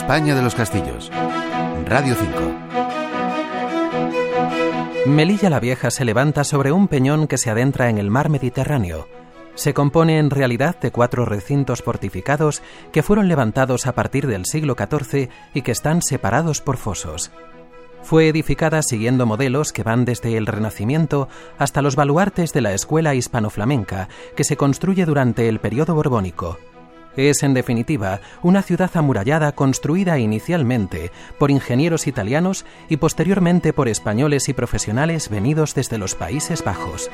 España de los Castillos. Radio 5. Melilla la Vieja se levanta sobre un peñón que se adentra en el mar Mediterráneo. Se compone en realidad de cuatro recintos fortificados que fueron levantados a partir del siglo XIV y que están separados por fosos. Fue edificada siguiendo modelos que van desde el Renacimiento hasta los baluartes de la escuela hispano-flamenca que se construye durante el periodo borbónico. Es, en definitiva, una ciudad amurallada construida inicialmente por ingenieros italianos y posteriormente por españoles y profesionales venidos desde los Países Bajos.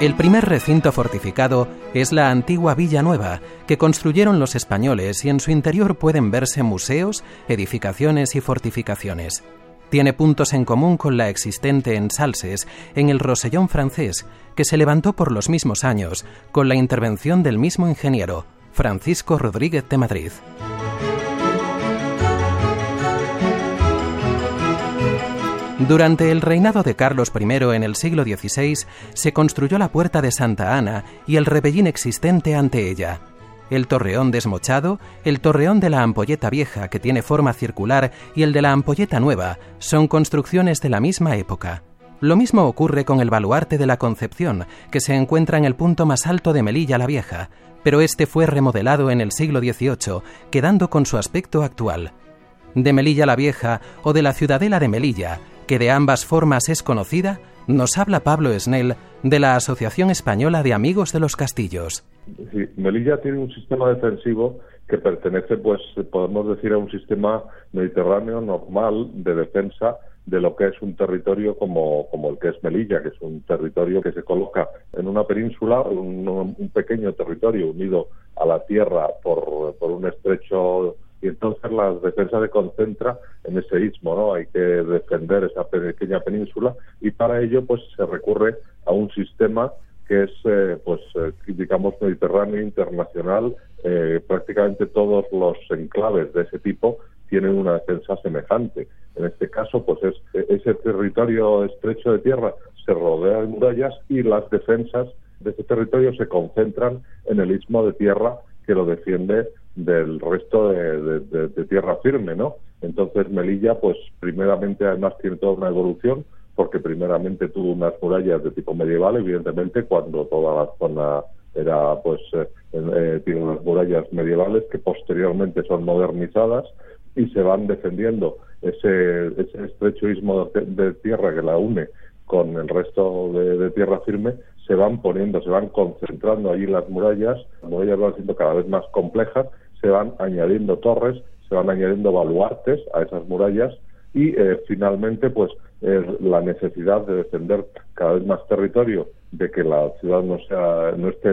El primer recinto fortificado es la antigua Villa Nueva, que construyeron los españoles y en su interior pueden verse museos, edificaciones y fortificaciones. Tiene puntos en común con la existente en Salses, en el Rosellón francés, que se levantó por los mismos años, con la intervención del mismo ingeniero, Francisco Rodríguez de Madrid. Durante el reinado de Carlos I en el siglo XVI se construyó la Puerta de Santa Ana y el rebellín existente ante ella. El torreón desmochado, el torreón de la ampolleta vieja que tiene forma circular y el de la ampolleta nueva son construcciones de la misma época. Lo mismo ocurre con el baluarte de la Concepción, que se encuentra en el punto más alto de Melilla la Vieja, pero este fue remodelado en el siglo XVIII, quedando con su aspecto actual. De Melilla la Vieja o de la Ciudadela de Melilla, que de ambas formas es conocida, nos habla Pablo Snell de la Asociación Española de Amigos de los Castillos. Melilla tiene un sistema defensivo que pertenece, pues, podemos decir, a un sistema mediterráneo normal de defensa de lo que es un territorio como, como el que es Melilla, que es un territorio que se coloca en una península, un, un pequeño territorio unido a la tierra por, por un estrecho y entonces la defensa se concentra en ese istmo, ¿no? Hay que defender esa pequeña península y para ello pues se recurre a un sistema que es, eh, pues, eh, digamos, mediterráneo internacional. Eh, prácticamente todos los enclaves de ese tipo tienen una defensa semejante. En este caso, pues es ese territorio estrecho de tierra se rodea de murallas y las defensas de ese territorio se concentran en el istmo de tierra que lo defiende del resto de, tierra firme, ¿no? Entonces Melilla, pues primeramente además tiene toda una evolución, porque primeramente tuvo unas murallas de tipo medieval, evidentemente, cuando toda la zona era, pues, eh, eh, tiene unas murallas medievales que posteriormente son modernizadas y se van defendiendo ese, ese estrecho istmo de, tierra que la une con el resto de tierra firme se van poniendo, se van concentrando allí las murallas, las murallas van siendo cada vez más complejas se van añadiendo torres, se van añadiendo baluartes a esas murallas y eh, finalmente pues la necesidad de defender cada vez más territorio, de que la ciudad no sea no esté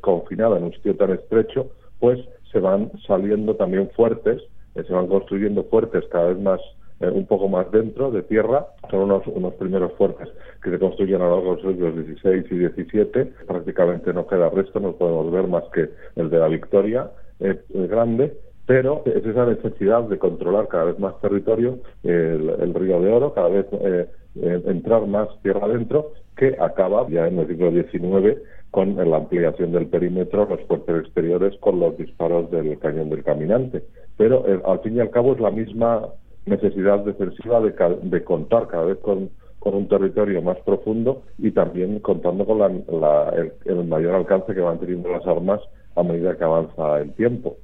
confinada en un sitio tan estrecho, pues se van saliendo también fuertes, eh, se van construyendo fuertes cada vez más eh, un poco más dentro de tierra. Son unos, unos primeros fuertes que se construyen a lo largo de los siglos XVI y XVII. Prácticamente no queda resto, no podemos ver más que el de la Victoria es, grande, pero es esa necesidad de controlar cada vez más territorio, el, río de Oro, cada vez eh, entrar más tierra adentro, que acaba ya en el siglo XIX con la ampliación del perímetro, los fuertes exteriores, con los disparos del cañón del caminante. Pero eh, al fin y al cabo es la misma necesidad defensiva de, de contar cada vez con, con, un territorio más profundo y también contando con la, el, el mayor alcance que van teniendo las armas a medida que avanza el tiempo.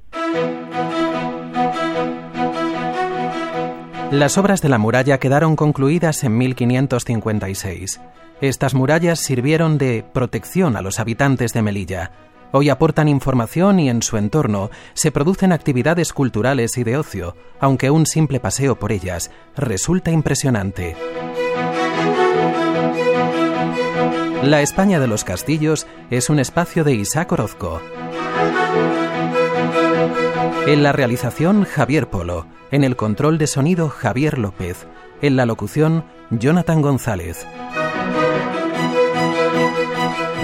Las obras de la muralla quedaron concluidas en 1556. Estas murallas sirvieron de protección a los habitantes de Melilla. Hoy aportan información y en su entorno se producen actividades culturales y de ocio, aunque un simple paseo por ellas resulta impresionante. La España de los Castillos es un espacio de Isaac Orozco. En la realización Javier Polo, en el control de sonido Javier López, en la locución Jonathan González.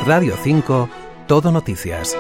Radio 5, Todo Noticias.